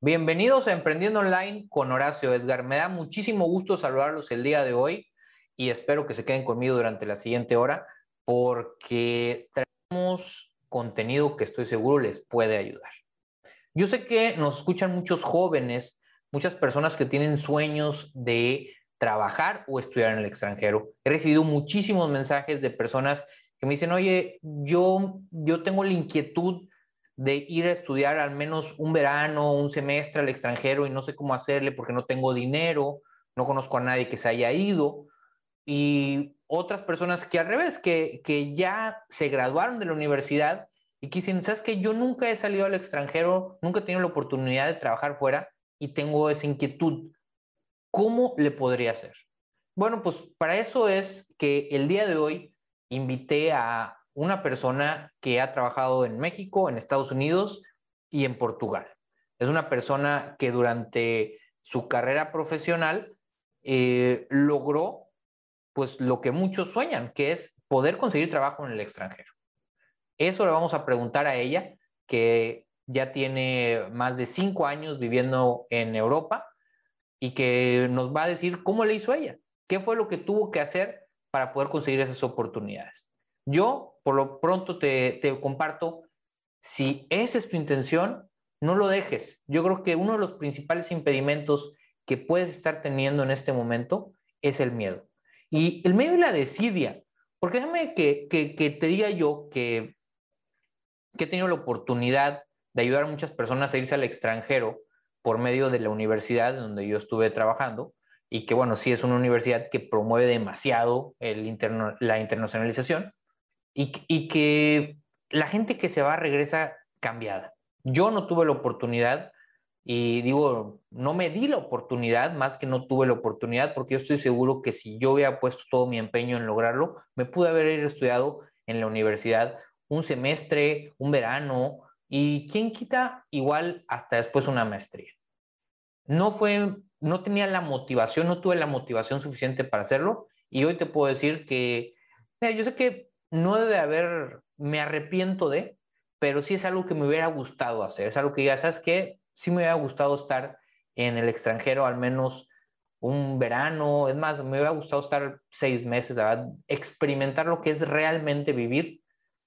Bienvenidos a Emprendiendo Online con Horacio Edgar. Me da muchísimo gusto saludarlos el día de hoy y espero que se queden conmigo durante la siguiente hora porque traemos contenido que estoy seguro les puede ayudar. Yo sé que nos escuchan muchos jóvenes, muchas personas que tienen sueños de trabajar o estudiar en el extranjero. He recibido muchísimos mensajes de personas que me dicen, oye, yo, yo tengo la inquietud de ir a estudiar al menos un verano, un semestre al extranjero y no sé cómo hacerle porque no tengo dinero, no conozco a nadie que se haya ido. Y otras personas que al revés, que, que ya se graduaron de la universidad y que dicen, ¿sabes que Yo nunca he salido al extranjero, nunca he tenido la oportunidad de trabajar fuera y tengo esa inquietud. ¿Cómo le podría hacer? Bueno, pues para eso es que el día de hoy invité a una persona que ha trabajado en México, en Estados Unidos y en Portugal. Es una persona que durante su carrera profesional eh, logró pues lo que muchos sueñan, que es poder conseguir trabajo en el extranjero. Eso le vamos a preguntar a ella, que ya tiene más de cinco años viviendo en Europa y que nos va a decir cómo le hizo ella, qué fue lo que tuvo que hacer para poder conseguir esas oportunidades. Yo por lo pronto te, comparto, si esa es tu intención, no lo dejes. Yo creo que uno de los principales impedimentos que puedes estar teniendo en este momento es el miedo. Y el miedo y la desidia. Porque déjame que, te diga yo que, que he tenido la oportunidad de ayudar a muchas personas a irse al extranjero por medio de la universidad donde yo estuve trabajando y que bueno, sí es una universidad que promueve demasiado la internacionalización y, que la gente que se va regresa cambiada. Yo no tuve la oportunidad y digo, no me di la oportunidad, más que no tuve la oportunidad, porque yo estoy seguro que si yo hubiera puesto todo mi empeño en lograrlo, me pude haber estudiado en la universidad un semestre, un verano, y quién quita igual hasta después una maestría. No fue, no tenía la motivación, no tuve la motivación suficiente para hacerlo, y hoy te puedo decir que, yo sé que no debe haber, me arrepiento de, pero sí es algo que me hubiera gustado hacer. Es algo que ya ¿sabes qué? Sí me hubiera gustado estar en el extranjero al menos un verano, es más, me hubiera gustado estar seis meses, ¿verdad? experimentar lo que es realmente vivir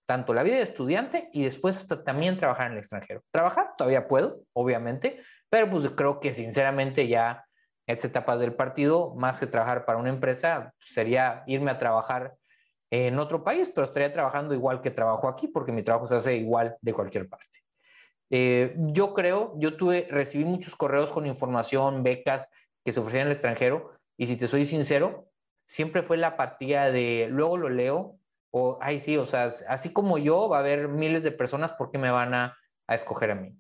tanto la vida de estudiante y después hasta también trabajar en el extranjero. Trabajar todavía puedo, obviamente, pero pues creo que sinceramente ya estas etapas del partido, más que trabajar para una empresa, sería irme a trabajar en otro país, pero estaría trabajando igual que trabajo aquí, porque mi trabajo se hace igual de cualquier parte. Eh, yo creo, yo tuve, recibí muchos correos con información, becas que se ofrecían el extranjero, y si te soy sincero, siempre fue la apatía de luego lo leo, o, ay, sí, o sea, así como yo, va a haber miles de personas, ¿por qué me van a, a escoger a mí?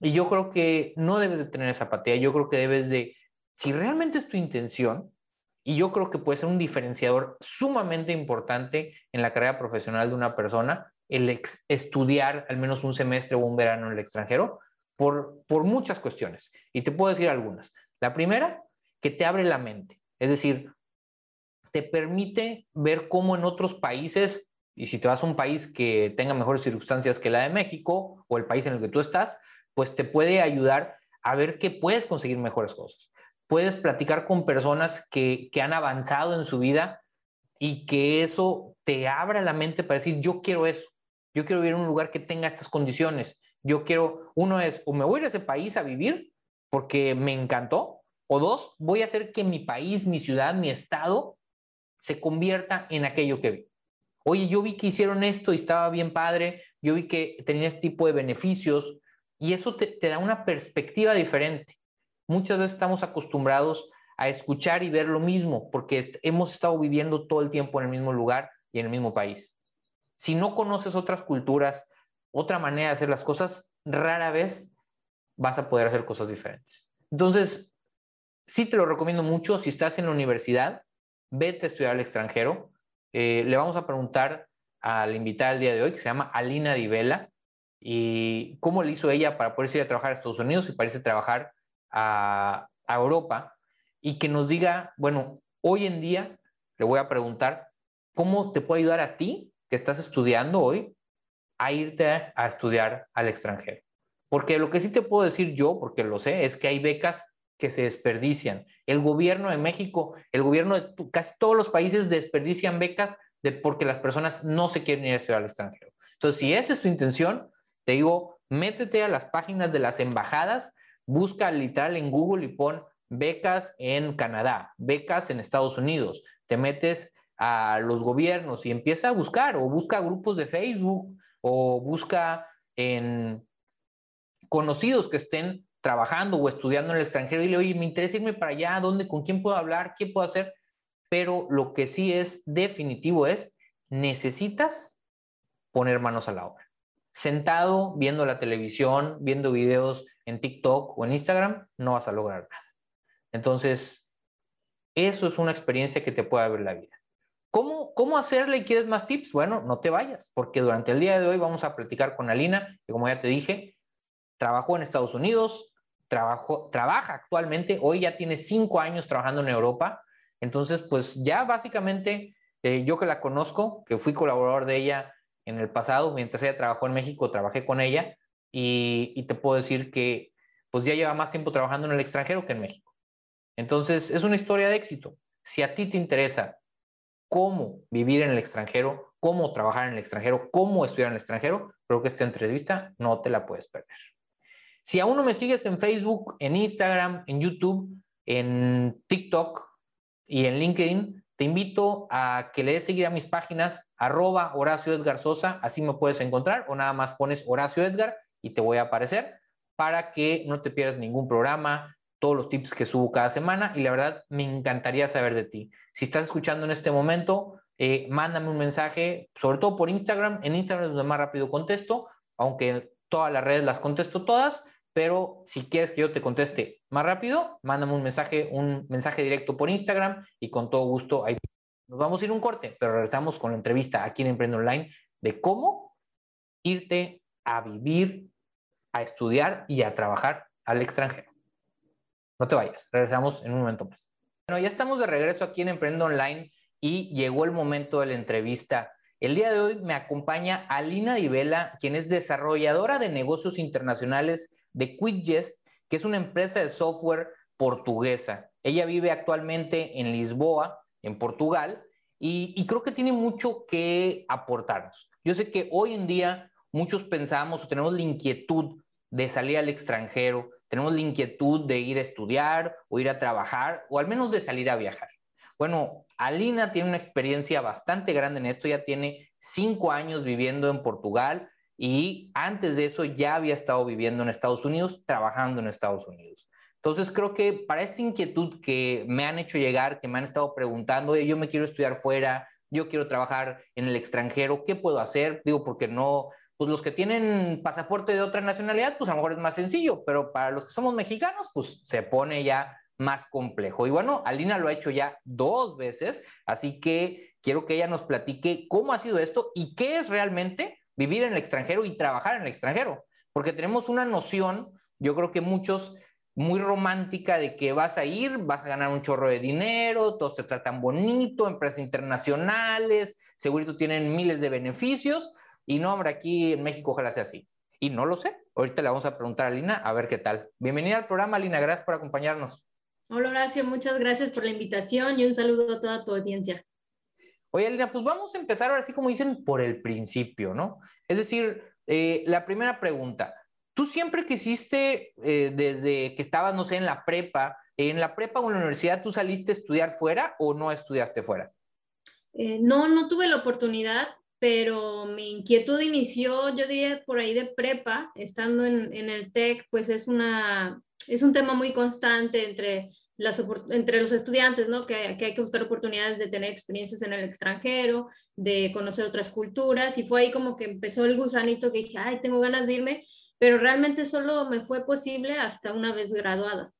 Y yo creo que no debes de tener esa apatía, yo creo que debes de, si realmente es tu intención, y yo creo que puede ser un diferenciador sumamente importante en la carrera profesional de una persona, el estudiar al menos un semestre o un verano en el extranjero, por, por muchas cuestiones. Y te puedo decir algunas. La primera, que te abre la mente. Es decir, te permite ver cómo en otros países, y si te vas a un país que tenga mejores circunstancias que la de México o el país en el que tú estás, pues te puede ayudar a ver que puedes conseguir mejores cosas puedes platicar con personas que, han avanzado en su vida y que eso te abra la mente para decir, yo quiero eso, yo quiero vivir en un lugar que tenga estas condiciones, yo quiero, uno es, o me voy a ese país a vivir porque me encantó, o dos, voy a hacer que mi país, mi ciudad, mi estado se convierta en aquello que vi. Oye, yo vi que hicieron esto y estaba bien padre, yo vi que tenía este tipo de beneficios y eso te da una perspectiva diferente. Muchas veces estamos acostumbrados a escuchar y ver lo mismo porque hemos estado viviendo todo el tiempo en el mismo lugar y en el mismo país. Si no conoces otras culturas, otra manera de hacer las cosas, rara vez vas a poder hacer cosas diferentes. Entonces, sí te lo recomiendo mucho. Si estás en la universidad, vete a estudiar al extranjero. Eh, le vamos a preguntar a la invitada del día de hoy, que se llama Alina Divela, y cómo le hizo ella para poder ir a trabajar a Estados Unidos y para irse a trabajar a, Europa y que nos diga, bueno, hoy en día le voy a preguntar, ¿cómo te puede ayudar a ti que estás estudiando hoy a irte a estudiar al extranjero? Porque lo que sí te puedo decir yo, porque lo sé, es que hay becas que se desperdician. El gobierno de México, el gobierno de casi todos los países desperdician becas de, porque las personas no se quieren ir a estudiar al extranjero. Entonces, si esa es tu intención, te digo, métete a las páginas de las embajadas, busca literal en Google y pon becas en Canadá, becas en Estados Unidos, te metes a los gobiernos y empieza a buscar o busca grupos de Facebook o busca en conocidos que estén trabajando o estudiando en el extranjero y le, oye, me interesa irme para allá, ¿dónde, con quién puedo hablar, qué puedo hacer? Pero lo que sí es definitivo es, necesitas poner manos a la obra. Sentado viendo la televisión, viendo videos en TikTok o en Instagram, no vas a lograr nada. Entonces, eso es una experiencia que te puede abrir la vida. ¿Cómo, ¿Cómo hacerle y quieres más tips? Bueno, no te vayas, porque durante el día de hoy vamos a platicar con Alina, que como ya te dije, trabajó en Estados Unidos, trabajó, trabaja actualmente, hoy ya tiene cinco años trabajando en Europa, entonces pues ya básicamente eh, yo que la conozco, que fui colaborador de ella en el pasado, mientras ella trabajó en México, trabajé con ella y, te puedo decir que pues ya lleva más tiempo trabajando en el extranjero que en México. Entonces, es una historia de éxito. Si a ti te interesa cómo vivir en el extranjero, cómo trabajar en el extranjero, cómo estudiar en el extranjero, creo que esta entrevista no te la puedes perder. Si aún no me sigues en Facebook, en Instagram, en YouTube, en TikTok y en LinkedIn, te invito a que le des seguir a mis páginas arroba Horacio Edgar Sosa, así me puedes encontrar o nada más pones Horacio Edgar y te voy a aparecer para que no te pierdas ningún programa, todos los tips que subo cada semana y la verdad me encantaría saber de ti. Si estás escuchando en este momento, eh, mándame un mensaje, sobre todo por Instagram. En Instagram es donde más rápido contesto, aunque todas las redes las contesto todas, pero si quieres que yo te conteste más rápido, mándame un mensaje, un mensaje directo por Instagram y con todo gusto ahí nos vamos a ir un corte, pero regresamos con la entrevista aquí en Emprende Online de cómo irte a vivir, a estudiar y a trabajar al extranjero. No te vayas, regresamos en un momento más. Bueno, ya estamos de regreso aquí en Emprendo Online y llegó el momento de la entrevista. El día de hoy me acompaña Alina Divela, quien es desarrolladora de negocios internacionales de QuickJest, que es una empresa de software portuguesa. Ella vive actualmente en Lisboa, en Portugal, y, creo que tiene mucho que aportarnos. Yo sé que hoy en día muchos pensamos o tenemos la inquietud de salir al extranjero, tenemos la inquietud de ir a estudiar o ir a trabajar o al menos de salir a viajar. Bueno, Alina tiene una experiencia bastante grande en esto, ya tiene cinco años viviendo en Portugal y antes de eso ya había estado viviendo en Estados Unidos, trabajando en Estados Unidos. Entonces creo que para esta inquietud que me han hecho llegar, que me han estado preguntando, yo me quiero estudiar fuera, yo quiero trabajar en el extranjero, ¿qué puedo hacer? Digo, porque no, pues los que tienen pasaporte de otra nacionalidad, pues a lo mejor es más sencillo, pero para los que somos mexicanos, pues se pone ya más complejo. Y bueno, Alina lo ha hecho ya dos veces, así que quiero que ella nos platique cómo ha sido esto y qué es realmente vivir en el extranjero y trabajar en el extranjero, porque tenemos una noción, yo creo que muchos muy romántica de que vas a ir, vas a ganar un chorro de dinero, todos te tratan bonito, empresas internacionales, seguro tienen miles de beneficios, y no, hombre, aquí en México ojalá sea así. Y no lo sé. Ahorita le vamos a preguntar a Lina a ver qué tal. Bienvenida al programa, Lina. Gracias por acompañarnos. Hola, Horacio. Muchas gracias por la invitación y un saludo a toda tu audiencia. Oye, Lina, pues vamos a empezar ahora sí, como dicen, por el principio, ¿no? Es decir, eh, la primera pregunta. ¿Tú siempre quisiste, eh, desde que estabas, no sé, en la prepa, en la prepa o en la universidad, tú saliste a estudiar fuera o no estudiaste fuera? Eh, no, no tuve la oportunidad pero mi inquietud inició, yo diría, por ahí de prepa, estando en, el TEC, pues es, una, es un tema muy constante entre, las, entre los estudiantes, ¿no? Que, que, hay que buscar oportunidades de tener experiencias en el extranjero, de conocer otras culturas, y fue ahí como que empezó el gusanito que dije, ay, tengo ganas de irme, pero realmente solo me fue posible hasta una vez graduada.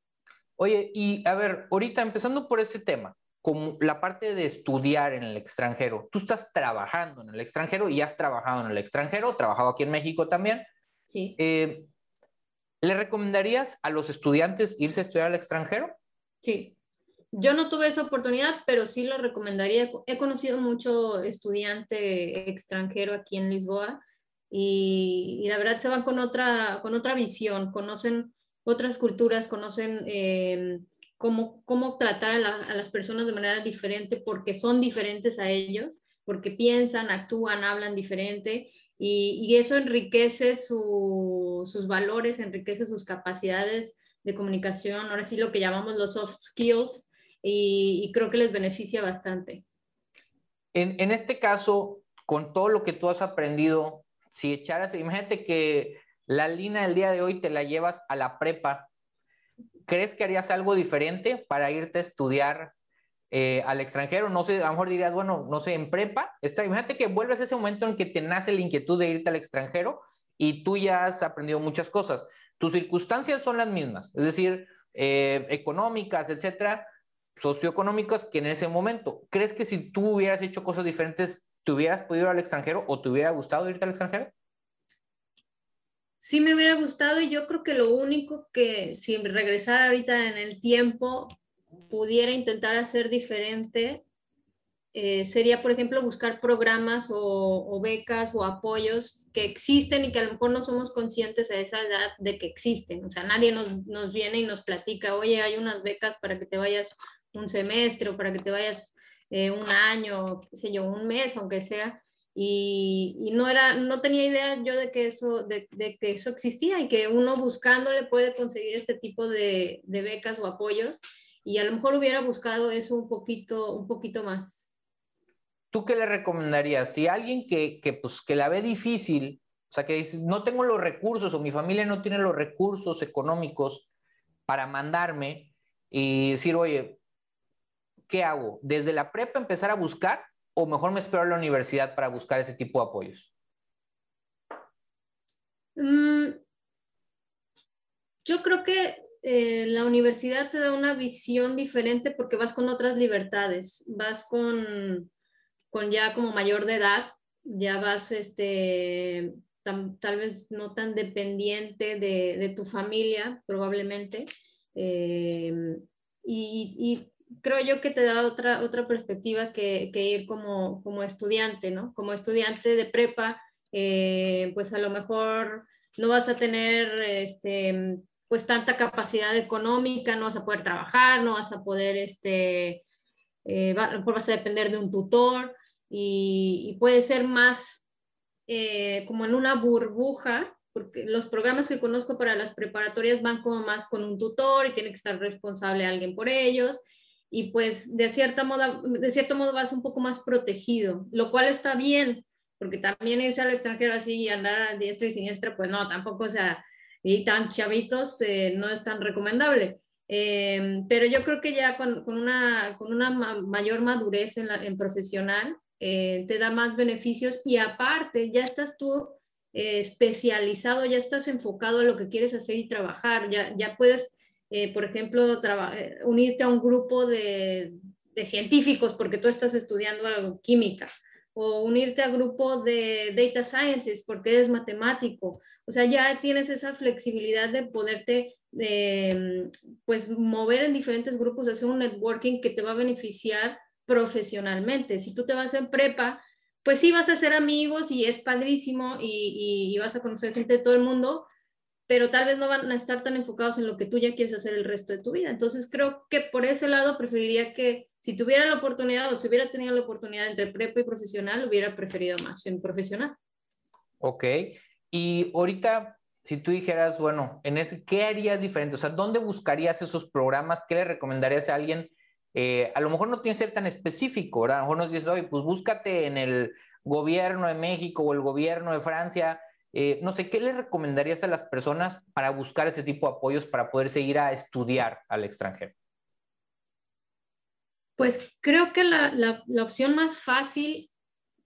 Oye, y a ver, ahorita empezando por ese tema, como la parte de estudiar en el extranjero. Tú estás trabajando en el extranjero y has trabajado en el extranjero, trabajado aquí en México también. Sí. Eh, ¿Le recomendarías a los estudiantes irse a estudiar al extranjero? Sí. Yo no tuve esa oportunidad, pero sí lo recomendaría. He conocido mucho estudiante extranjero aquí en Lisboa y, la verdad se van con otra, con otra visión, conocen otras culturas, conocen eh, cómo, cómo tratar a, las personas de manera diferente porque son diferentes a ellos, porque piensan, actúan, hablan diferente y, eso enriquece sus valores, enriquece sus capacidades de comunicación, ahora sí lo que llamamos los soft skills y, creo que les beneficia bastante. En, en este caso, con todo lo que tú has aprendido, si echaras, imagínate que la línea del día de hoy te la llevas a la prepa, ¿crees que harías algo diferente para irte a estudiar eh, al extranjero? No sé, a lo mejor dirías, bueno, no sé, en prepa, está, imagínate que vuelves a ese momento en que te nace la inquietud de irte al extranjero y tú ya has aprendido muchas cosas. Tus circunstancias son las mismas, es decir, eh, económicas, etcétera, socioeconómicas que en ese momento. ¿Crees que si tú hubieras hecho cosas diferentes, te hubieras podido ir al extranjero o te hubiera gustado irte al extranjero? Sí me hubiera gustado y yo creo que lo único que si regresara ahorita en el tiempo pudiera intentar hacer diferente eh, sería, por ejemplo, buscar programas o, becas o apoyos que existen y que a lo mejor no somos conscientes a esa edad de que existen. O sea, nadie nos, nos viene y nos platica, oye, hay unas becas para que te vayas un semestre para que te vayas eh, un año, qué sé yo, un mes, aunque sea, y, no, era, no tenía idea yo de que, eso, de, que eso existía y que uno buscándole puede conseguir este tipo de, becas o apoyos y a lo mejor hubiera buscado eso un poquito, un poquito más. ¿Tú qué le recomendarías? Si alguien que, que, pues, que la ve difícil, o sea, que dice, no tengo los recursos o mi familia no tiene los recursos económicos para mandarme y decir, oye, ¿qué hago? ¿Desde la prepa empezar a buscar o mejor me espero a la universidad para buscar ese tipo de apoyos? Mm, yo creo que eh, la universidad te da una visión diferente porque vas con otras libertades, vas con, con ya como mayor de edad, ya vas este, tal vez no tan dependiente de, tu familia, probablemente. Eh, y, creo yo que te da otra, otra perspectiva que, ir como, como, estudiante, ¿no? Como estudiante de prepa, eh, pues a lo mejor no vas a tener este, pues tanta capacidad económica, no vas a poder trabajar, no vas a poder, este, eh, vas a depender de un tutor y, puede ser más eh, como en una burbuja, porque los programas que conozco para las preparatorias van como más con un tutor y tiene que estar responsable alguien por ellos y pues de, cierta modo, de cierto modo vas un poco más protegido, lo cual está bien, porque también irse al extranjero así y andar a diestra y siniestra, pues no, tampoco, o sea, y tan chavitos eh, no es tan recomendable. Em, pero yo creo que ya con, con una, con una mayor madurez en, la, en profesional eh, te da más beneficios y aparte ya estás tú eh, especializado, ya estás enfocado a lo que quieres hacer y trabajar, ya, ya puedes eh, por ejemplo, unirte a un grupo de, científicos porque tú estás estudiando química, o unirte a grupo de data scientists porque eres matemático. O sea, ya tienes esa flexibilidad de poderte pues mover en diferentes grupos, hacer un networking que te va a beneficiar profesionalmente. Si tú te vas en prepa, pues sí vas a hacer amigos y es padrísimo y, y vas a conocer gente de todo el mundo, pero tal vez no van a estar tan enfocados en lo que tú ya quieres hacer el resto de tu vida. Entonces creo que por ese lado preferiría que si tuviera la oportunidad o si hubiera tenido la oportunidad entre prepa y profesional, hubiera preferido más en profesional. Ok. Y ahorita, si tú dijeras, bueno, en ese, ¿qué harías diferente? O sea, ¿dónde buscarías esos programas? ¿Qué le recomendarías a alguien? Eh, a lo mejor no tiene que ser tan específico, ¿verdad? A lo mejor nos dices, oye, pues búscate en el gobierno de México o el gobierno de Francia eh, no sé, ¿qué le recomendarías a las personas para buscar ese tipo de apoyos para poder seguir a estudiar al extranjero? Pues creo que la, opción más fácil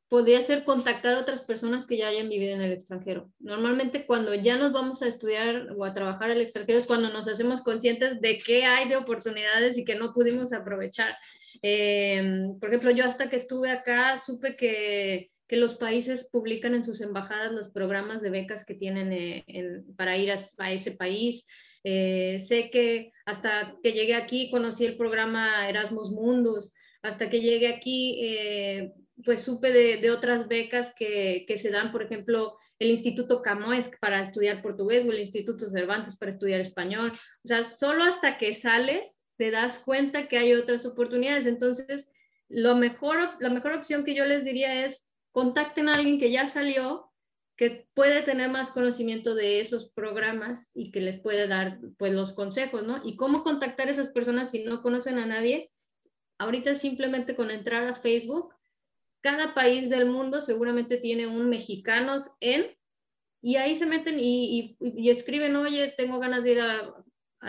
podría ser contactar a otras personas que ya hayan vivido en el extranjero. Normalmente cuando ya nos vamos a estudiar o a trabajar al extranjero es cuando nos hacemos conscientes de qué hay de oportunidades y que no pudimos aprovechar. Eh, por ejemplo, yo hasta que estuve acá supe que que los países publican en sus embajadas los programas de becas que tienen eh, para ir a, ese país. Eh, sé que hasta que llegué aquí conocí el programa Erasmus Mundus, hasta que llegué aquí eh, pues supe de, otras becas que, se dan, por ejemplo, el Instituto Camões para estudiar portugués o el Instituto Cervantes para estudiar español. O sea, solo hasta que sales te das cuenta que hay otras oportunidades. Entonces, lo mejor, la mejor opción que yo les diría es contacten a alguien que ya salió, que puede tener más conocimiento de esos programas y que les puede dar pues los consejos, ¿no? Y cómo contactar a esas personas si no conocen a nadie. Ahorita simplemente con entrar a Facebook, cada país del mundo seguramente tiene un mexicanos en y ahí se meten y, escriben, oye, tengo ganas de ir a,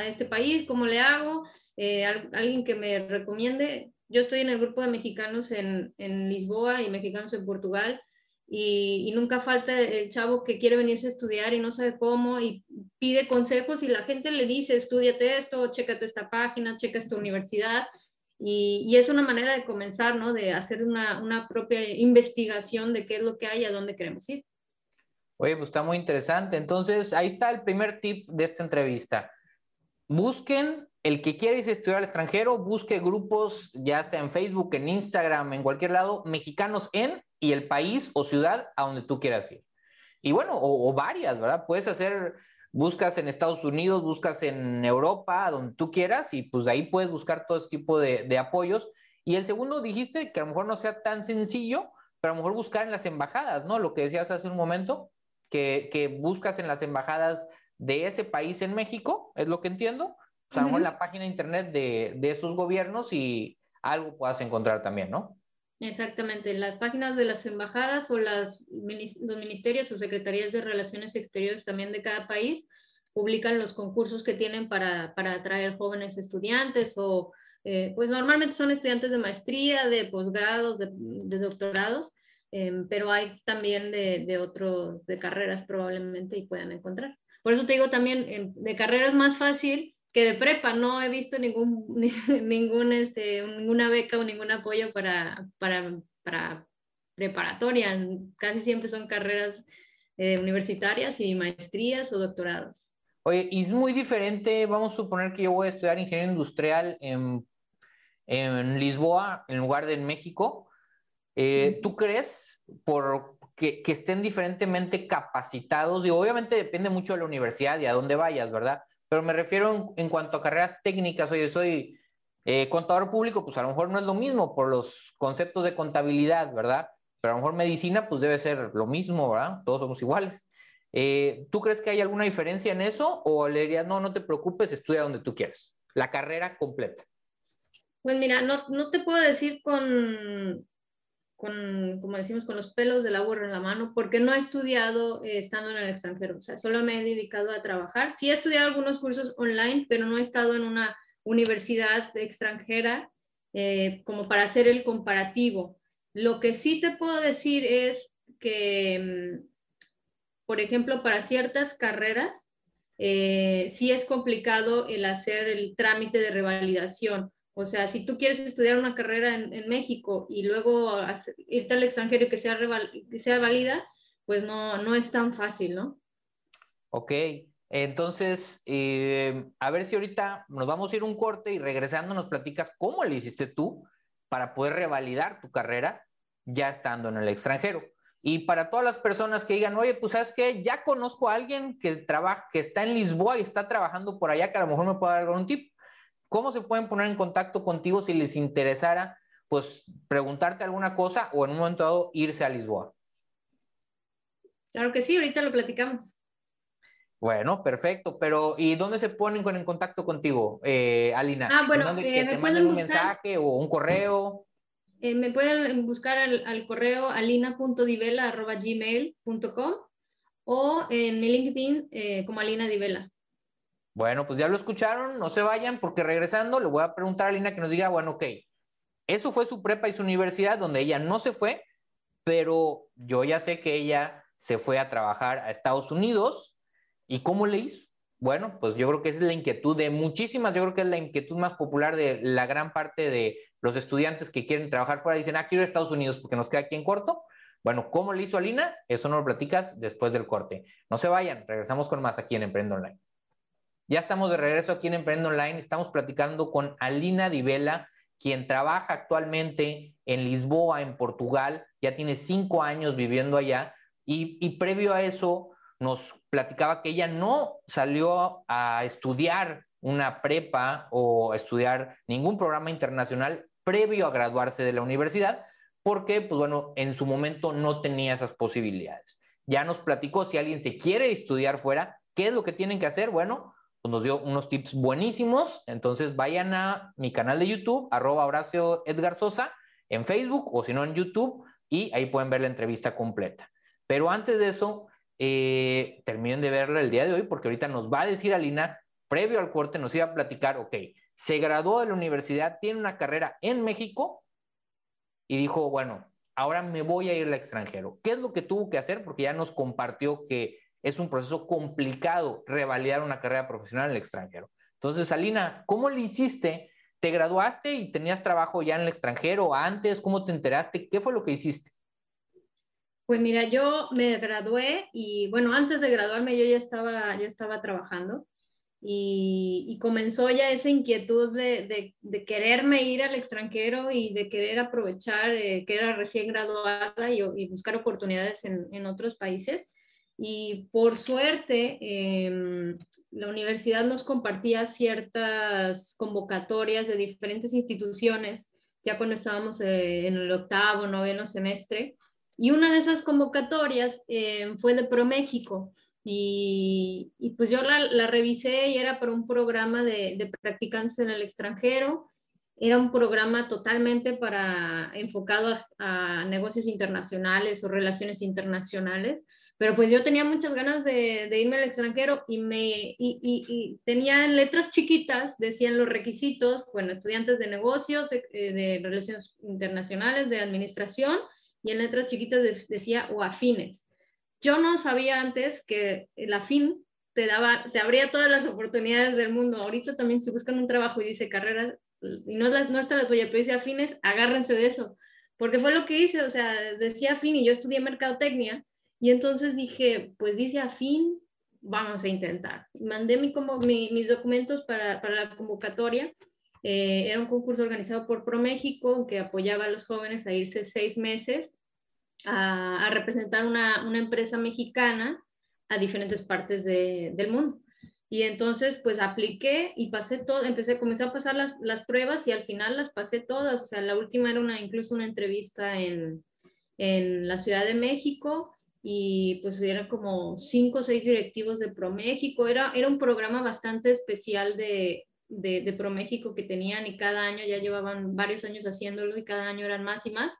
este país, ¿cómo le hago? Eh, alguien que me recomiende. Yo estoy en el grupo de mexicanos en, en Lisboa y mexicanos en Portugal y, nunca falta el chavo que quiere venirse a estudiar y no sabe cómo y pide consejos y la gente le dice, estudiate esto, chécate esta página, checa esta universidad. Y, es una manera de comenzar, ¿no? De hacer una, propia investigación de qué es lo que hay y a dónde queremos ir. Oye, pues está muy interesante. Entonces, ahí está el primer tip de esta entrevista. Busquen el que quiere irse a estudiar al extranjero, busque grupos, ya sea en Facebook, en Instagram, en cualquier lado, mexicanos en y el país o ciudad a donde tú quieras ir. Y bueno, o, varias, ¿verdad? Puedes hacer, buscas en Estados Unidos, buscas en Europa, donde tú quieras, y pues de ahí puedes buscar todo este tipo de, de apoyos. Y el segundo dijiste que a lo mejor no sea tan sencillo, pero a lo mejor buscar en las embajadas, ¿no? Lo que decías hace un momento, que, que buscas en las embajadas de ese país en México, es lo que entiendo. O sea, en la página de internet de, de esos gobiernos y algo puedas encontrar también, ¿no? Exactamente, las páginas de las embajadas o las, los ministerios o secretarías de relaciones exteriores también de cada país publican los concursos que tienen para, para atraer jóvenes estudiantes o eh, pues normalmente son estudiantes de maestría, de posgrados, de, doctorados, em, pero hay también de, de otros, de carreras probablemente y puedan encontrar. Por eso te digo también, em, de carreras más fácil que de prepa no he visto ningún, ningún este, ninguna beca o ningún apoyo para, para, para preparatoria. Casi siempre son carreras eh, universitarias y maestrías o doctorados. Oye, y es muy diferente, vamos a suponer que yo voy a estudiar ingeniería industrial en, en Lisboa en lugar de en México. Eh, ¿Tú crees por que, que, estén diferentemente capacitados? Y obviamente depende mucho de la universidad y a dónde vayas, ¿verdad? Pero me refiero en, cuanto a carreras técnicas, oye, soy eh, contador público, pues a lo mejor no es lo mismo por los conceptos de contabilidad, ¿verdad? Pero a lo mejor medicina, pues debe ser lo mismo, ¿verdad? Todos somos iguales. Eh, ¿Tú crees que hay alguna diferencia en eso o le dirías, no, no te preocupes, estudia donde tú quieras? La carrera completa. Pues mira, no, no te puedo decir con, con, como decimos, con los pelos de la burra en la mano, porque no he estudiado eh, estando en el extranjero, o sea, solo me he dedicado a trabajar. Sí he estudiado algunos cursos online, pero no he estado en una universidad extranjera eh, como para hacer el comparativo. Lo que sí te puedo decir es que, mm, por ejemplo, para ciertas carreras, eh, sí es complicado el hacer el trámite de revalidación o sea, si tú quieres estudiar una carrera en, México y luego irte al extranjero y que sea, que sea válida, pues no, no es tan fácil, ¿no? Ok, entonces, eh, a ver si ahorita nos vamos a ir un corte y regresando nos platicas cómo le hiciste tú para poder revalidar tu carrera ya estando en el extranjero. Y para todas las personas que digan, oye, pues sabes que ya conozco a alguien que trabaja, que está en Lisboa y está trabajando por allá, que a lo mejor me puede dar algún tip. ¿Cómo se pueden poner en contacto contigo si les interesara, pues, preguntarte alguna cosa o en un momento dado irse a Lisboa? Claro que sí, ahorita lo platicamos. Bueno, perfecto. Pero, ¿y dónde se ponen en contacto contigo, eh, Alina? Ah, bueno, eh, me pueden un mensaje o un correo? Eh, me pueden buscar al, correo alina.divela.gmail.com o en mi LinkedIn como Alina Divela. Bueno, pues ya lo escucharon, no se vayan porque regresando le voy a preguntar a Lina que nos diga, bueno, ok, eso fue su prepa y su universidad donde ella no se fue, pero yo ya sé que ella se fue a trabajar a Estados Unidos y cómo le hizo. Bueno, pues yo creo que esa es la inquietud de muchísimas, yo creo que es la inquietud más popular de la gran parte de los estudiantes que quieren trabajar fuera. Dicen, ah, quiero ir a Estados Unidos porque nos queda aquí en corto. Bueno, ¿cómo le hizo a Lina? Eso no lo platicas después del corte. No se vayan, regresamos con más aquí en Emprendo Online. Ya estamos de regreso aquí en Emprendo Online. Estamos platicando con Alina Divela, quien trabaja actualmente en Lisboa, en Portugal. Ya tiene cinco años viviendo allá, Y, y previo a eso nos platicaba que ella no salió a estudiar una prepa o estudiar ningún programa internacional previo a graduarse de la universidad, porque, pues bueno, en su momento no tenía esas posibilidades. Ya nos platicó si alguien se quiere estudiar fuera, ¿qué es lo que tienen que hacer? Bueno, pues nos dio unos tips buenísimos. Entonces vayan a mi canal de YouTube, arroba Horacio Edgar Sosa, en Facebook o si no en YouTube, y ahí pueden ver la entrevista completa. Pero antes de eso, eh, terminen de verla el día de hoy, porque ahorita nos va a decir Alina, previo al corte, nos iba a platicar, ok, se graduó de la universidad, tiene una carrera en México y dijo, bueno, ahora me voy a ir al extranjero. ¿Qué es lo que tuvo que hacer? Porque ya nos compartió que es un proceso complicado revalidar una carrera profesional en el extranjero. Entonces, Alina, ¿cómo le hiciste? ¿Te graduaste y tenías trabajo ya en el extranjero antes? ¿Cómo te enteraste? ¿Qué fue lo que hiciste? Pues mira, yo me gradué y bueno, antes de graduarme yo ya estaba, ya estaba trabajando y, comenzó ya esa inquietud de, de, quererme ir al extranjero y de querer aprovechar eh, que era recién graduada y, buscar oportunidades en, en, otros países. Y por suerte, em, la universidad nos compartía ciertas convocatorias de diferentes instituciones, ya cuando estábamos eh, en el octavo, noveno semestre, y una de esas convocatorias eh, fue de ProMéxico. Y, pues yo la, revisé y era para un programa de, de, practicantes en el extranjero. Era un programa totalmente para, enfocado a, negocios internacionales o relaciones internacionales. Pero pues yo tenía muchas ganas de, de irme al extranjero y, me, y, tenía letras chiquitas, decían los requisitos, bueno, estudiantes de negocios, eh, de relaciones internacionales, de administración y en letras chiquitas decía o afines. Yo no sabía antes que el afín te daba, te abría todas las oportunidades del mundo. Ahorita también si buscan un trabajo y dice carreras, y no, no está la tuya, pero dice afines, agárrense de eso. Porque fue lo que hice, o sea, decía afín y yo estudié mercadotecnia y entonces dije, pues dice afín, vamos a intentar. Mandé mi, como, mis documentos para, para la convocatoria eh, era un concurso organizado por ProMéxico que apoyaba a los jóvenes a irse seis meses a, representar una, una, empresa mexicana a diferentes partes de, del mundo. Y entonces, pues apliqué y pasé todo, empecé, comencé a pasar las, las, pruebas y al final las pasé todas. O sea, la última era una, incluso una entrevista en, en la Ciudad de México y pues eran como cinco o seis directivos de ProMéxico. Era, era un programa bastante especial de, de, de ProMéxico que tenían y cada año ya llevaban varios años haciéndolo y cada año eran más y más.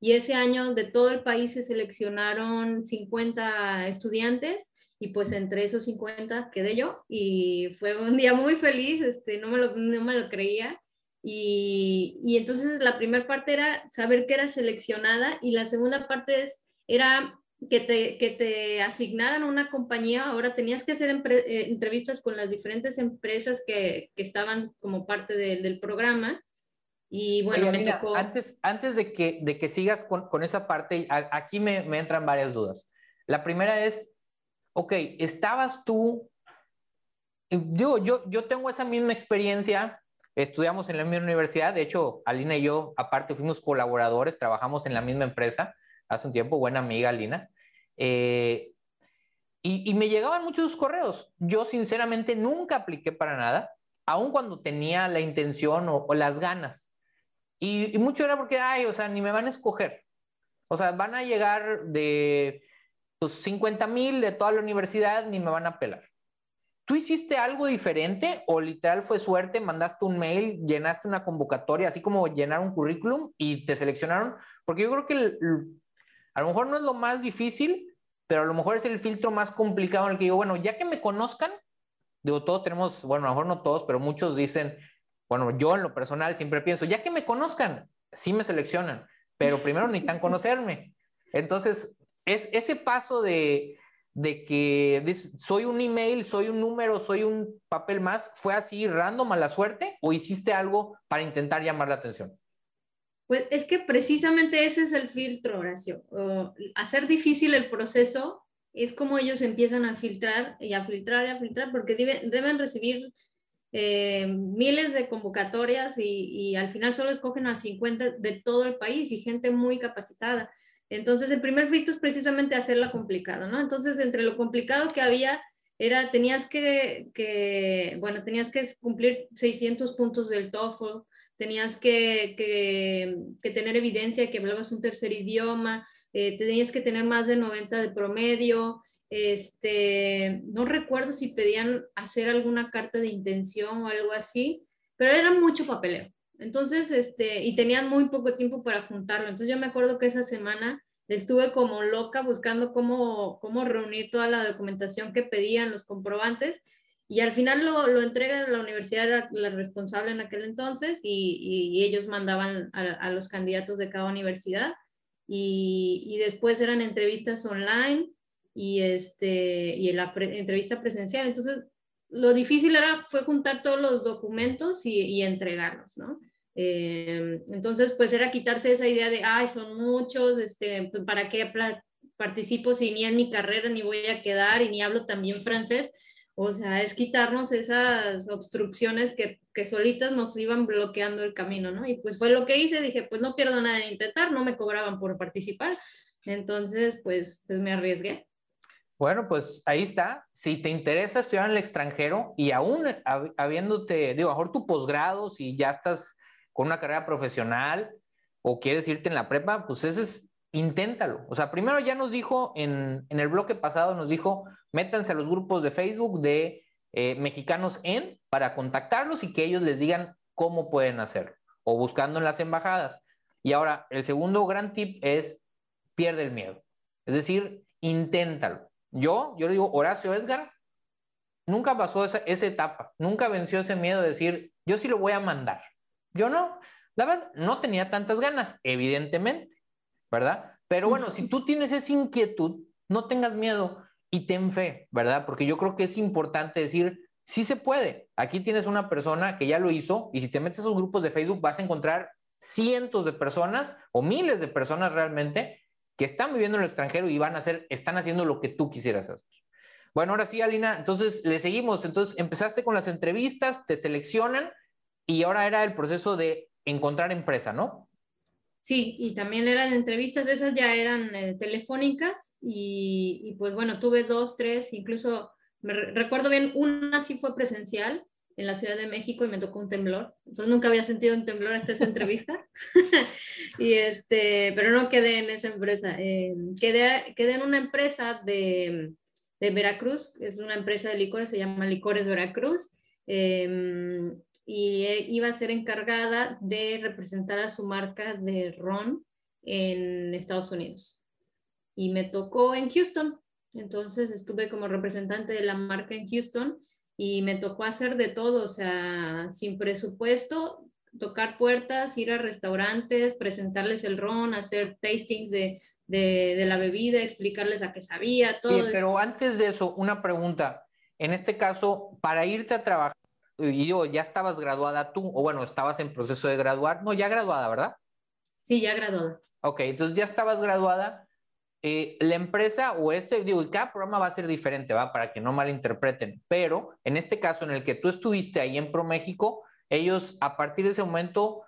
Y ese año de todo el país se seleccionaron 50 estudiantes y pues entre esos 50 quedé yo y fue un día muy feliz, este, no, me lo, no me lo creía. Y, y entonces la primera parte era saber que era seleccionada y la segunda parte es, era que te, que te asignaran una compañía, ahora tenías que hacer eh, entrevistas con las diferentes empresas que, que estaban como parte del programa. Y bueno, me tocó... Antes, antes de, que, de que sigas con, con esa parte, aquí me, me, entran varias dudas. La primera es, ok, estabas tú, digo, yo, yo tengo esa misma experiencia, estudiamos en la misma universidad, de hecho, Alina y yo, aparte, fuimos colaboradores, trabajamos en la misma empresa hace un tiempo, buena amiga Lina. Eh, y, me llegaban muchos correos. Yo sinceramente nunca apliqué para nada, aun cuando tenía la intención o, las ganas. Y, mucho era porque, ay, o sea, ni me van a escoger. O sea, van a llegar de pues, 50 mil de toda la universidad, ni me van a pelar. ¿Tú hiciste algo diferente o literal fue suerte? Mandaste un mail, llenaste una convocatoria, así como llenar un currículum y te seleccionaron. Porque yo creo que el, a lo mejor no es lo más difícil, pero a lo mejor es el filtro más complicado en el que digo, bueno, ya que me conozcan, digo, todos tenemos, bueno, a lo mejor no todos, pero muchos dicen, bueno, yo en lo personal siempre pienso, ya que me conozcan, sí me seleccionan, pero primero necesitan conocerme. Entonces, es ese paso de, de que soy un email, soy un número, soy un papel más, ¿fue así random a la suerte o hiciste algo para intentar llamar la atención? Pues es que precisamente ese es el filtro, Horacio. hacer difícil el proceso es como ellos empiezan a filtrar y a filtrar y a filtrar porque deben recibir eh, miles de convocatorias y, y, al final solo escogen a 50 de todo el país y gente muy capacitada. Entonces, el primer filtro es precisamente hacerla complicado, ¿no? Entonces, entre lo complicado que había, era, tenías que, que bueno, tenías que cumplir 600 puntos del TOEFL, tenías que, que, tener evidencia de que hablabas un tercer idioma, eh, tenías que tener más de 90 de promedio, este, no recuerdo si pedían hacer alguna carta de intención o algo así, pero era mucho papeleo. Entonces, este, y tenían muy poco tiempo para juntarlo. Entonces yo me acuerdo que esa semana estuve como loca buscando cómo, cómo reunir toda la documentación que pedían los comprobantes y al final lo, lo entrega la universidad, la, responsable en aquel entonces, y, y ellos mandaban a, los candidatos de cada universidad. Y, y, después eran entrevistas online y, este, y la entrevista presencial. Entonces, lo difícil era, fue juntar todos los documentos y, entregarlos, ¿no? Eh, entonces, pues era quitarse esa idea de, ay, son muchos, este, pues, ¿para qué participo si ni en mi carrera ni voy a quedar y ni hablo también francés? O sea, es quitarnos esas obstrucciones que, que solitas nos iban bloqueando el camino, ¿no? Y pues fue lo que hice, dije, pues no pierdo nada de intentar, no me cobraban por participar, entonces pues, pues me arriesgué. Bueno, pues ahí está. Si te interesa estudiar en el extranjero y aún habiéndote, digo, mejor tu posgrado, si ya estás con una carrera profesional o quieres irte en la prepa, pues ese es, inténtalo. O sea, primero ya nos dijo en, en el bloque pasado, nos dijo, métanse a los grupos de Facebook de eh, mexicanos en para contactarlos y que ellos les digan cómo pueden hacerlo o buscando en las embajadas. Y ahora, el segundo gran tip es pierde el miedo. Es decir, inténtalo. Yo, yo le digo, Horacio Edgar, nunca pasó esa, esa etapa, nunca venció ese miedo de decir, yo sí lo voy a mandar. Yo no, la verdad, no tenía tantas ganas, evidentemente, ¿verdad? Pero bueno, si tú tienes esa inquietud, no tengas miedo y ten fe, ¿verdad? Porque yo creo que es importante decir, sí se puede. Aquí tienes una persona que ya lo hizo y si te metes a esos grupos de Facebook vas a encontrar cientos de personas o miles de personas realmente que están viviendo en el extranjero y van a hacer, están haciendo lo que tú quisieras hacer. Bueno, ahora sí, Alina, entonces le seguimos. Entonces empezaste con las entrevistas, te seleccionan y ahora era el proceso de encontrar empresa, ¿no? Sí, y también eran entrevistas, esas ya eran eh, telefónicas y, y, pues bueno, tuve dos, tres, incluso me re recuerdo bien, una sí fue presencial en la Ciudad de México y me tocó un temblor, entonces nunca había sentido un temblor hasta esa entrevista, y este, pero no quedé en esa empresa, eh, quedé, quedé en una empresa de, de Veracruz, es una empresa de licores, se llama Licores Veracruz, eh, y eh, iba a ser encargada de representar a su marca de ron en Estados Unidos. Y me tocó en Houston, entonces estuve como representante de la marca en Houston y me tocó hacer de todo, o sea, sin presupuesto, tocar puertas, ir a restaurantes, presentarles el ron, hacer tastings de, de, de la bebida, explicarles a qué sabía, todo. Sí, pero antes de eso, una pregunta. En este caso, para irte a trabajar, y yo, ya estabas graduada tú, o bueno, estabas en proceso de graduar, no, ya graduada, ¿verdad? Sí, ya graduada. Ok, entonces ya estabas graduada. Eh, la empresa o este, digo, cada programa va a ser diferente, ¿va? Para que no malinterpreten, pero en este caso en el que tú estuviste ahí en ProMéxico, ellos a partir de ese momento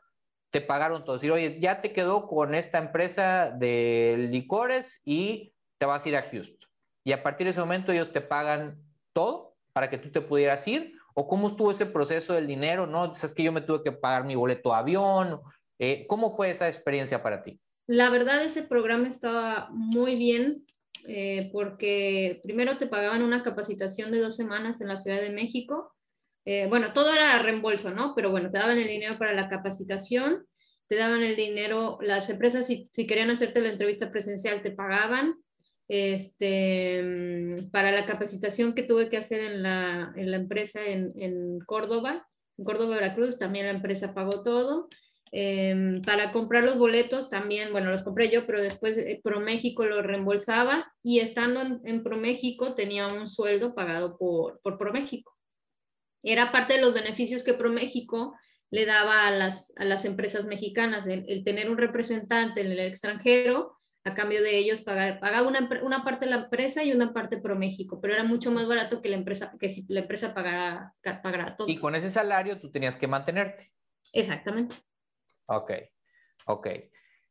te pagaron todo. Decir, oye, ya te quedó con esta empresa de licores y te vas a ir a Houston. Y a partir de ese momento ellos te pagan todo para que tú te pudieras ir o cómo estuvo ese proceso del dinero, ¿no? Es que yo me tuve que pagar mi boleto de avión. Eh, ¿Cómo fue esa experiencia para ti? La verdad, ese programa estaba muy bien eh, porque primero te pagaban una capacitación de dos semanas en la Ciudad de México. Eh, bueno, todo era reembolso, ¿no? Pero bueno, te daban el dinero para la capacitación, te daban el dinero, las empresas si, si querían hacerte la entrevista presencial te pagaban, este, mm, para la capacitación que tuve que hacer en la, empresa en, Córdoba, en Córdoba, Veracruz, también la empresa pagó todo. Eh, para comprar los boletos también, bueno, los compré yo, pero después eh, ProMéxico lo reembolsaba y estando en, en ProMéxico tenía un sueldo pagado por, por ProMéxico. Era parte de los beneficios que ProMéxico le daba a las, empresas mexicanas, el tener un representante en el extranjero a cambio de ellos pagar, pagaba una, una parte de la empresa y una parte pro México, pero era mucho más barato que la empresa, que si la empresa pagara, pagara todo. Y con ese salario tú tenías que mantenerte. Exactamente. Ok, ok.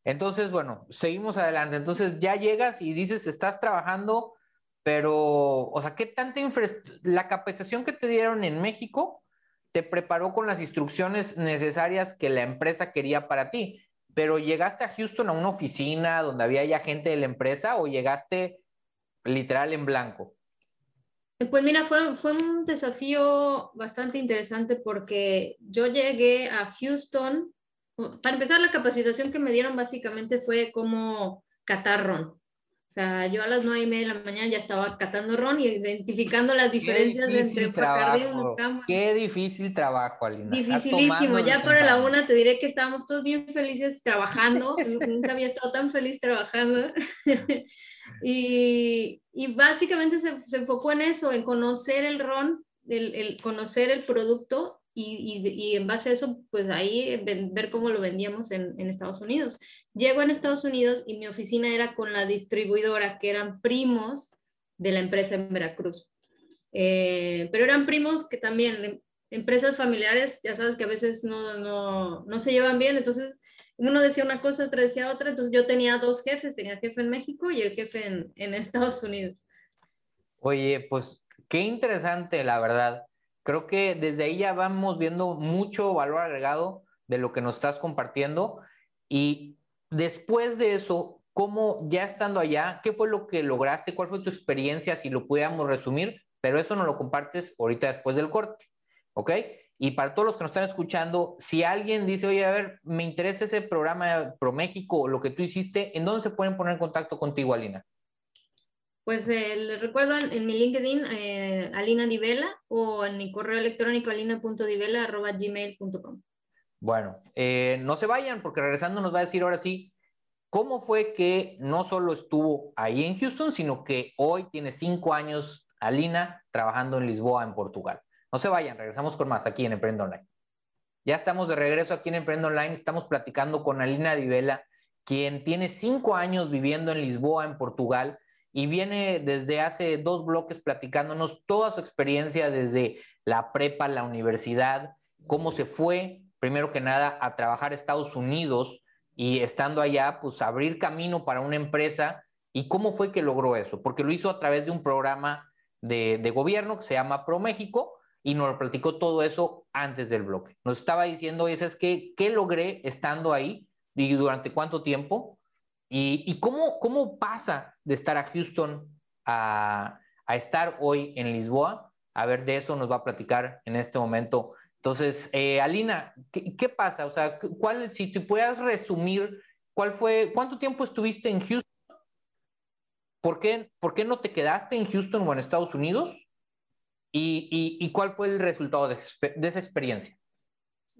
Entonces, bueno, seguimos adelante. Entonces ya llegas y dices, estás trabajando, pero, o sea, ¿qué tanta infraestructura, la capacitación que te dieron en México te preparó con las instrucciones necesarias que la empresa quería para ti? Pero llegaste a Houston a una oficina donde había ya gente de la empresa o llegaste literal en blanco? Pues mira, fue, fue un desafío bastante interesante porque yo llegué a Houston para empezar, la capacitación que me dieron básicamente fue como catar ron. O sea, yo a las nueve y media de la mañana ya estaba catando ron y identificando las diferencias entre Bacardi y Mucama. Qué difícil trabajo, Alina. Dificilísimo. Ya para la una te diré que estábamos todos bien felices trabajando. Nunca había estado tan feliz trabajando. y, y, básicamente se, se, enfocó en eso, en conocer el ron, el, el conocer el producto y, y, en base a eso, pues ahí ver cómo lo vendíamos en, en, Estados Unidos. Llego en Estados Unidos y mi oficina era con la distribuidora, que eran primos de la empresa en Veracruz. Eh, pero eran primos que también, em, empresas familiares, ya sabes que a veces no, no, no se llevan bien, entonces uno decía una cosa, otro decía otra, entonces yo tenía dos jefes, tenía el jefe en México y el jefe en, en Estados Unidos. Oye, pues qué interesante, la verdad creo que desde ahí ya vamos viendo mucho valor agregado de lo que nos estás compartiendo. Y después de eso, ¿cómo ya estando allá, qué fue lo que lograste? ¿Cuál fue tu experiencia? Si lo pudiéramos resumir, pero eso no lo compartes ahorita después del corte, ¿ok? Y para todos los que nos están escuchando, si alguien dice, oye, a ver, me interesa ese programa Pro México, lo que tú hiciste, ¿en dónde se pueden poner en contacto contigo, Alina? Pues eh, les recuerdo en, mi LinkedIn, eh, Alina Divela, o en mi correo electrónico alina.divela.gmail.com. Bueno, eh, no se vayan porque regresando nos va a decir ahora sí cómo fue que no solo estuvo ahí en Houston, sino que hoy tiene cinco años Alina trabajando en Lisboa, en Portugal. No se vayan, regresamos con más aquí en Emprendo Online. Ya estamos de regreso aquí en Emprendo Online, estamos platicando con Alina Divela, quien tiene cinco años viviendo en Lisboa, en Portugal, y viene desde hace dos bloques platicándonos toda su experiencia desde la prepa, la universidad, cómo se fue, primero que nada, a trabajar a Estados Unidos y estando allá, pues abrir camino para una empresa y cómo fue que logró eso, porque lo hizo a través de un programa de, gobierno que se llama ProMéxico y nos lo platicó todo eso antes del bloque. Nos estaba diciendo, es que, ¿qué logré estando ahí y durante cuánto tiempo? ¿Y, cómo, cómo, pasa de estar a Houston a, estar hoy en Lisboa? A ver, de eso nos va a platicar en este momento. Entonces, eh, Alina, ¿qué, pasa? O sea, ¿cuál, si te puedas resumir, ¿cuál fue, cuánto tiempo estuviste en Houston? ¿Por qué, ¿Por qué no te quedaste en Houston o en Estados Unidos? ¿Y, y, cuál fue el resultado de, de, esa experiencia?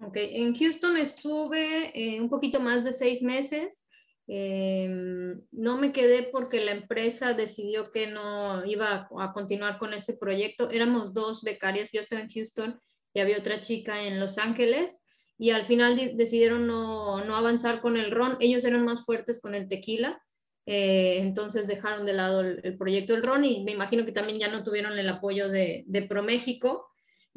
Ok, en Houston estuve eh, un poquito más de seis meses. Em, no me quedé porque la empresa decidió que no iba a, continuar con ese proyecto. Éramos dos becarias, yo estaba en Houston y había otra chica en Los Ángeles y al final decidieron no, avanzar con el ron. Ellos eran más fuertes con el tequila, eh, entonces dejaron de lado el, proyecto del ron y me imagino que también ya no tuvieron el apoyo de, de ProMéxico.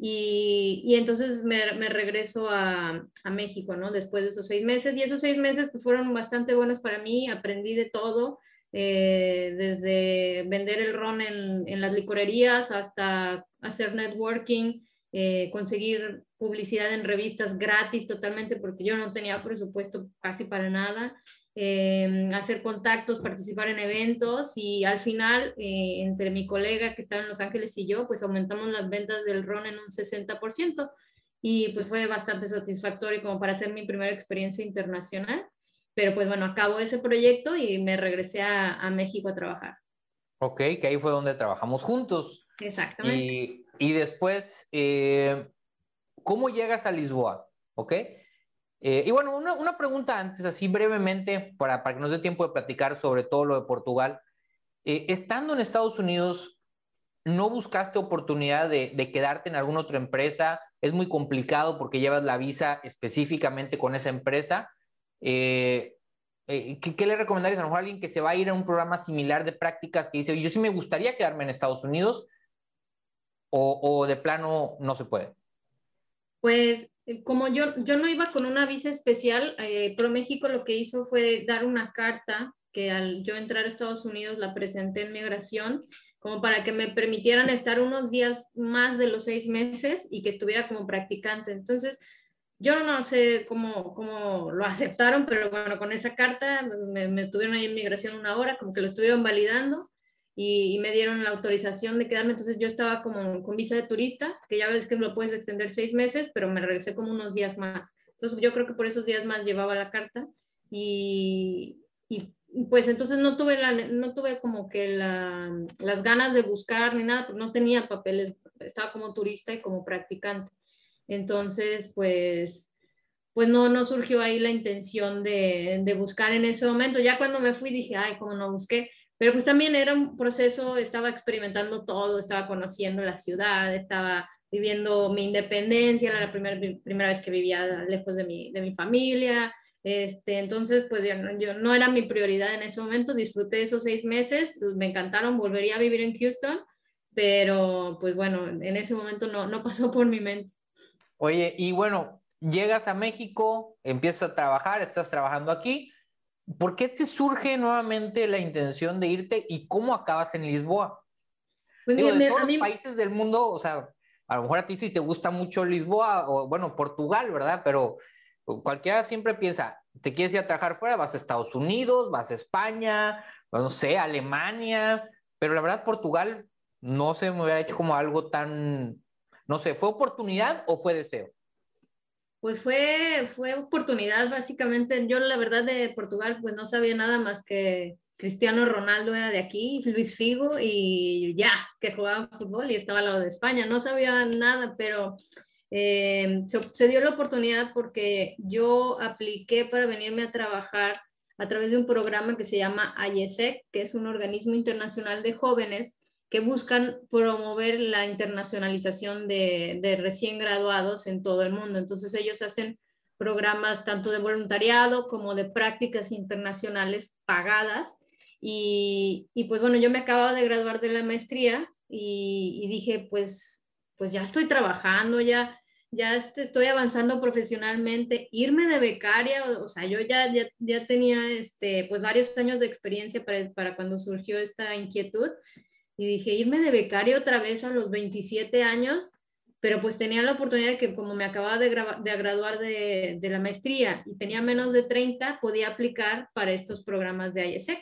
Y, entonces me, regreso a, México, ¿no? Después de esos seis meses. Y esos seis meses pues, fueron bastante buenos para mí, aprendí de todo, eh, desde vender el ron en, las licorerías hasta hacer networking, eh, conseguir publicidad en revistas gratis totalmente, porque yo no tenía presupuesto casi para nada. Em, hacer contactos, participar en eventos y al final, eh, entre mi colega que estaba en Los Ángeles y yo, pues aumentamos las ventas del ron en un 60% y pues fue bastante satisfactorio como para hacer mi primera experiencia internacional. Pero pues bueno, acabo ese proyecto y me regresé a, a México a trabajar. Ok, que ahí fue donde trabajamos juntos. Exactamente. Y, y después, eh, ¿cómo llegas a Lisboa? ¿Ok? Eh, y bueno, una, pregunta antes, así brevemente, para, para, que nos dé tiempo de platicar sobre todo lo de Portugal. Eh, estando en Estados Unidos, ¿no buscaste oportunidad de, quedarte en alguna otra empresa? Es muy complicado porque llevas la visa específicamente con esa empresa. Eh, ¿qué, le recomendarías a, lo mejor a alguien que se va a ir a un programa similar de prácticas que dice, yo sí me gustaría quedarme en Estados Unidos o, o de plano no se puede? Pues eh, como yo, yo no iba con una visa especial, eh, ProMéxico lo que hizo fue dar una carta que al yo entrar a Estados Unidos la presenté en migración, como para que me permitieran estar unos días más de los seis meses y que estuviera como practicante. Entonces, yo no sé cómo, cómo lo aceptaron, pero bueno, con esa carta me, me tuvieron ahí en migración una hora, como que lo estuvieron validando y, me dieron la autorización de quedarme. Entonces yo estaba como con visa de turista, que ya ves que lo puedes extender seis meses, pero me regresé como unos días más. Entonces yo creo que por esos días más llevaba la carta y, y pues entonces no tuve, la, no tuve como que la, las ganas de buscar ni nada, pues no tenía papeles, estaba como turista y como practicante. Entonces, pues pues no, no surgió ahí la intención de, de, buscar en ese momento. Ya cuando me fui dije, ay, cómo no busqué, pero pues también era un proceso, estaba experimentando todo, estaba conociendo la ciudad, estaba viviendo mi independencia, era la primera, primera vez que vivía lejos de mi, de mi familia. Este, entonces, pues yo, yo, no era mi prioridad en ese momento, disfruté esos seis meses, me encantaron, volvería a vivir en Houston, pero pues bueno, en ese momento no, no pasó por mi mente. Oye, y bueno, llegas a México, empiezas a trabajar, estás trabajando aquí, ¿Por qué te surge nuevamente la intención de irte y cómo acabas en Lisboa? Pues Digo, de todos los países del mundo, o sea, a lo mejor a ti sí te gusta mucho Lisboa o, bueno, Portugal, ¿verdad? Pero cualquiera siempre piensa, te quieres ir a trabajar fuera, vas a Estados Unidos, vas a España, no sé, Alemania, pero la verdad Portugal no se me hubiera hecho como algo tan, no sé, ¿fue oportunidad o fue deseo? Pues fue, fue oportunidad básicamente. Yo la verdad de Portugal pues no sabía nada más que Cristiano Ronaldo era de aquí, Luis Figo y ya, que jugaba fútbol y estaba al lado de España. No sabía nada, pero eh, se, dio la oportunidad porque yo apliqué para venirme a trabajar a través de un programa que se llama IESEC, que es un organismo internacional de jóvenes que buscan promover la internacionalización de, recién graduados en todo el mundo. Entonces ellos hacen programas tanto de voluntariado como de prácticas internacionales pagadas. Y, pues bueno, yo me acababa de graduar de la maestría y, dije, pues, pues ya estoy trabajando, ya, ya este, estoy avanzando profesionalmente, irme de becaria, o, sea, yo ya, ya, tenía este, pues varios años de experiencia para, para cuando surgió esta inquietud y dije, irme de becario otra vez a los 27 años, pero pues tenía la oportunidad de que como me acababa de, de graduar de, la maestría y tenía menos de 30, podía aplicar para estos programas de IESEC.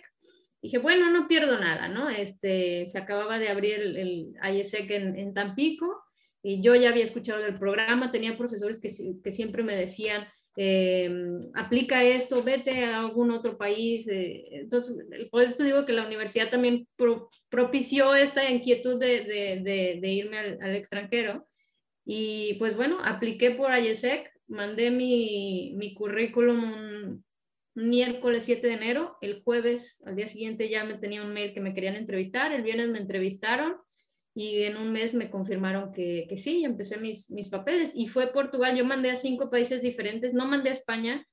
Dije, bueno, no pierdo nada, ¿no? Este, se acababa de abrir el, el IESEC en, en, Tampico y yo ya había escuchado del programa, tenía profesores que siempre me decían, Em, aplica esto, vete a algún otro país. Eh, entonces, por esto digo que la universidad también propició esta inquietud de, de, irme al, extranjero. Y pues bueno, apliqué por IESEC, mandé mi, currículum miércoles 7 de enero, el jueves al día siguiente ya me tenía un mail que me querían entrevistar, el viernes me entrevistaron y en un mes me confirmaron que, que sí, empecé mis, mis papeles. Y fue Portugal, yo mandé a cinco países diferentes, no mandé a España,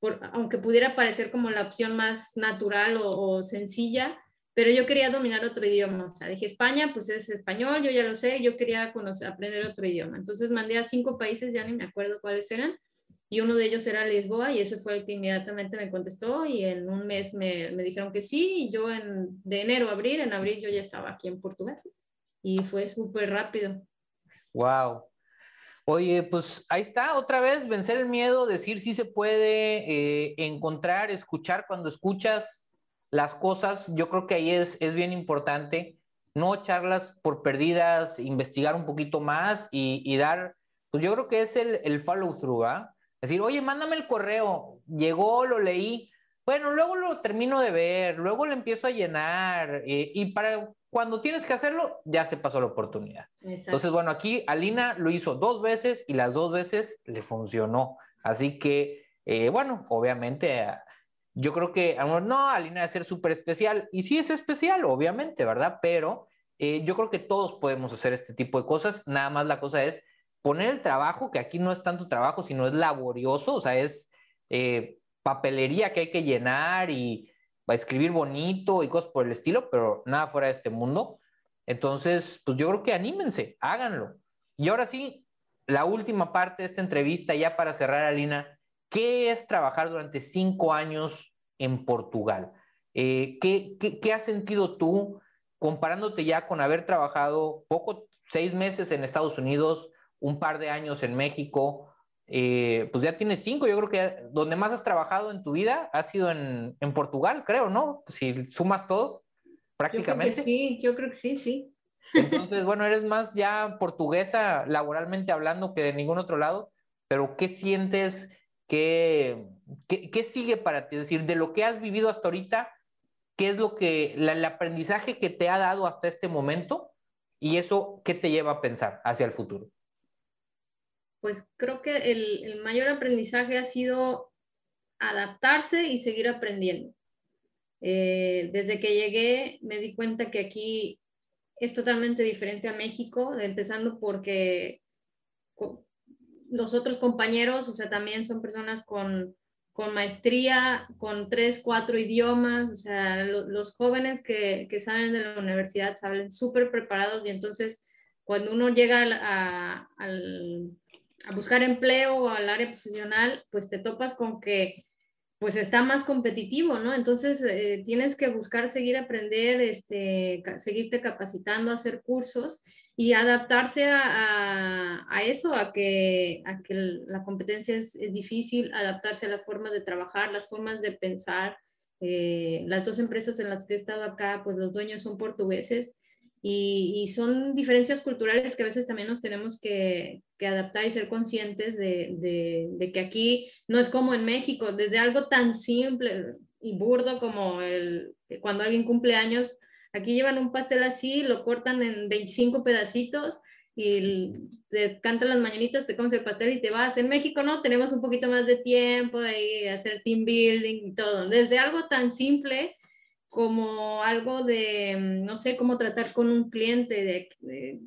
por, aunque pudiera parecer como la opción más natural o, sencilla, pero yo quería dominar otro idioma, o sea, dije España, pues es español, yo ya lo sé, yo quería conocer, aprender otro idioma, entonces mandé a cinco países, ya ni me acuerdo cuáles eran, y uno de ellos era Lisboa y ese fue el que inmediatamente me contestó y en un mes me, me dijeron que sí y yo en, de enero a abril, en abril yo ya estaba aquí en Portugal y fue súper rápido. Wow. Oye, pues ahí está, otra vez, vencer el miedo, decir si se puede, eh, encontrar, escuchar cuando escuchas las cosas, yo creo que ahí es, es bien importante, no echarlas por perdidas, investigar un poquito más y, dar, pues yo creo que es el, el follow through, ¿ah? Decir, oye, mándame el correo, llegó, lo leí, bueno, luego lo termino de ver, luego lo empiezo a llenar eh, y para cuando tienes que hacerlo, ya se pasó la oportunidad. Entonces, bueno, aquí Alina lo hizo dos veces y las dos veces le funcionó. Así que, eh, bueno, obviamente, yo creo que, no, Alina debe ser súper especial. Y sí es especial, obviamente, ¿verdad? Pero eh, yo creo que todos podemos hacer este tipo de cosas. Nada más la cosa es poner el trabajo, que aquí no es tanto trabajo, sino es laborioso, o sea, es eh, papelería que hay que llenar y a escribir bonito y cosas por el estilo, pero nada fuera de este mundo. Entonces, pues yo creo que anímense, háganlo. Y ahora sí, la última parte de esta entrevista, ya para cerrar, Alina, ¿qué es trabajar durante cinco años en Portugal? Eh, ¿qué, qué, has sentido tú comparándote ya con haber trabajado poco, seis meses en Estados Unidos, un par de años en México? Eh, pues ya tienes cinco, yo creo que donde más has trabajado en tu vida ha sido en, en Portugal, creo, ¿no? Si sumas todo, prácticamente. sí, yo creo que sí, sí. Entonces, bueno, eres más ya portuguesa laboralmente hablando que de ningún otro lado, pero ¿qué sientes? ¿Qué, qué, sigue para ti? Es decir, de lo que has vivido hasta ahorita, ¿qué es lo que, el aprendizaje que te ha dado hasta este momento y eso qué te lleva a pensar hacia el futuro? Pues creo que el, mayor aprendizaje ha sido adaptarse y seguir aprendiendo. Eh, desde que llegué me di cuenta que aquí es totalmente diferente a México, empezando porque los otros compañeros, o sea, también son personas con, con maestría, con tres, cuatro idiomas, o sea, los jóvenes que, que, salen de la universidad salen súper preparados y entonces cuando uno llega a, a buscar empleo o al área profesional, pues te topas con que pues está más competitivo, ¿no? Entonces eh, tienes que buscar seguir aprender, este, seguirte capacitando, hacer cursos y adaptarse a, eso, a que, a que la competencia es, difícil, adaptarse a la forma de trabajar, las formas de pensar. Eh, las dos empresas en las que he estado acá, pues los dueños son portugueses y, son diferencias culturales que a veces también nos tenemos que, adaptar y ser conscientes de, que aquí no es como en México, desde algo tan simple y burdo como el, cuando alguien cumple años, aquí llevan un pastel así, lo cortan en 25 pedacitos y te cantan las mañanitas, te comes el pastel y te vas. En México no, tenemos un poquito más de tiempo de hacer team building y todo. Desde algo tan simple como algo de, mm, no sé, cómo tratar con un cliente, de,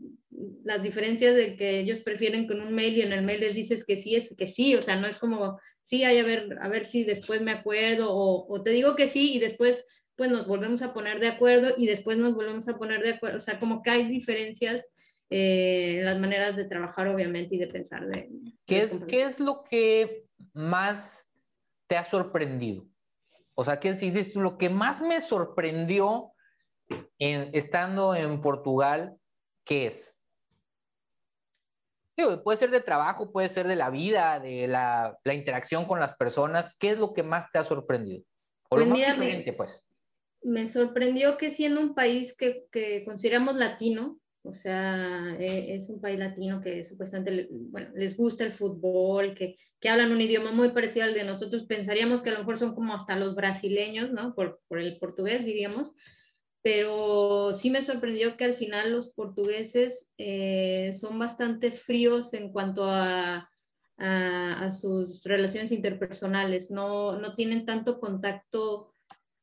las diferencias de que ellos prefieren con un mail y en el mail les dices que sí, es que sí, o sea, no es como, sí, hay a ver, a ver si después me acuerdo, o, te digo que sí y después pues nos volvemos a poner de acuerdo y después nos volvemos a poner de acuerdo, o sea, como que hay diferencias eh, en las maneras de trabajar, obviamente, y de pensar. De, ¿Qué, es, ¿Qué es lo que más te ha sorprendido? O sea, ¿qué dices Lo que más me sorprendió en, estando en Portugal, ¿qué es? puede ser de trabajo, puede ser de la vida, de la, interacción con las personas. ¿Qué es lo que más te ha sorprendido? O lo pues más diferente, pues. Me sorprendió que siendo un país que, que consideramos latino, o sea, e, es un país latino que supuestamente bueno, les gusta el fútbol, que, que, hablan un idioma muy parecido al de nosotros. Pensaríamos que a lo mejor son como hasta los brasileños, ¿no? Por, por el portugués, diríamos. Pero sí me sorprendió que al final los portugueses eh, son bastante fríos en cuanto a, a, a, sus relaciones interpersonales. No, no tienen tanto contacto.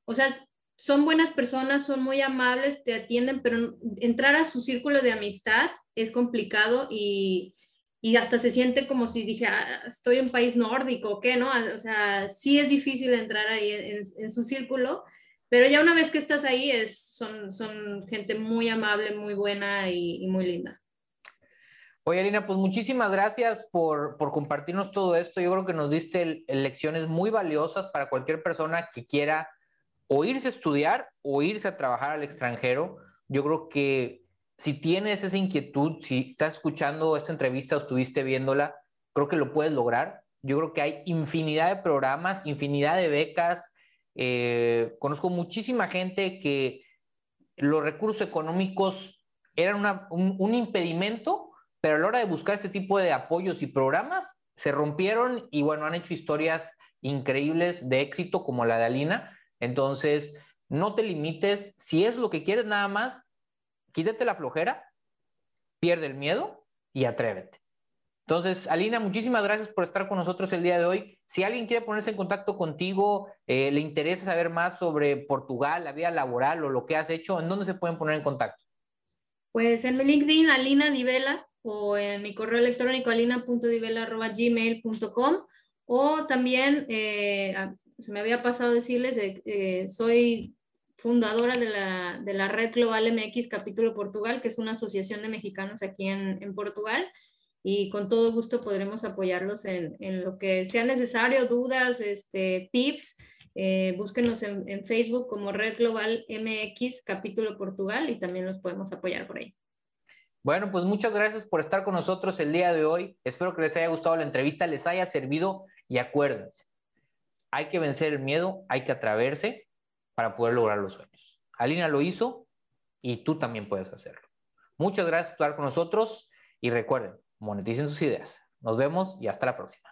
O sea, son buenas personas, son muy amables, te atienden, pero entrar a su círculo de amistad es complicado y, y hasta se siente como si dije, ah, estoy en país nórdico, ¿qué? ¿No? O sea, sí es difícil entrar ahí en, su círculo, pero ya una vez que estás ahí, es, son, son gente muy amable, muy buena y, muy linda. Oye, Arina, pues muchísimas gracias por, por, compartirnos todo esto. Yo creo que nos diste lecciones muy valiosas para cualquier persona que quiera o irse a estudiar o irse a trabajar al extranjero. Yo creo que si tienes esa inquietud, si estás escuchando esta entrevista o estuviste viéndola, creo que lo puedes lograr. Yo creo que hay infinidad de programas, infinidad de becas. Eh, conozco muchísima gente que los recursos económicos eran un, impedimento, pero a la hora de buscar este tipo de apoyos y programas, se rompieron y bueno, han hecho historias increíbles de éxito como la de Alina entonces, no te limites. Si es lo que quieres nada más, quítate la flojera, pierde el miedo y atrévete. Entonces, Alina, muchísimas gracias por estar con nosotros el día de hoy. Si alguien quiere ponerse en contacto contigo, eh, le interesa saber más sobre Portugal, la vida laboral o lo que has hecho, ¿en dónde se pueden poner en contacto? Pues en mi LinkedIn, Alina Divela, o en mi correo electrónico alina.divela.gmail.com, o también eh, se me había pasado decirles, eh, soy fundadora de la, de la, Red Global MX Capítulo Portugal, que es una asociación de mexicanos aquí en, en, Portugal. y con todo gusto podremos apoyarlos en, en lo que sea necesario, dudas, este, tips. Eh, búsquenos en, en, Facebook como Red Global MX, capítulo Portugal, y también los podemos apoyar por ahí. Bueno, pues muchas gracias por estar con nosotros el día de hoy. Espero que les haya gustado la entrevista, les haya servido y acuérdense, hay que vencer el miedo, hay que atreverse para poder lograr los sueños. Alina lo hizo y tú también puedes hacerlo. Muchas gracias por estar con nosotros y recuerden, moneticen sus ideas. Nos vemos y hasta la próxima.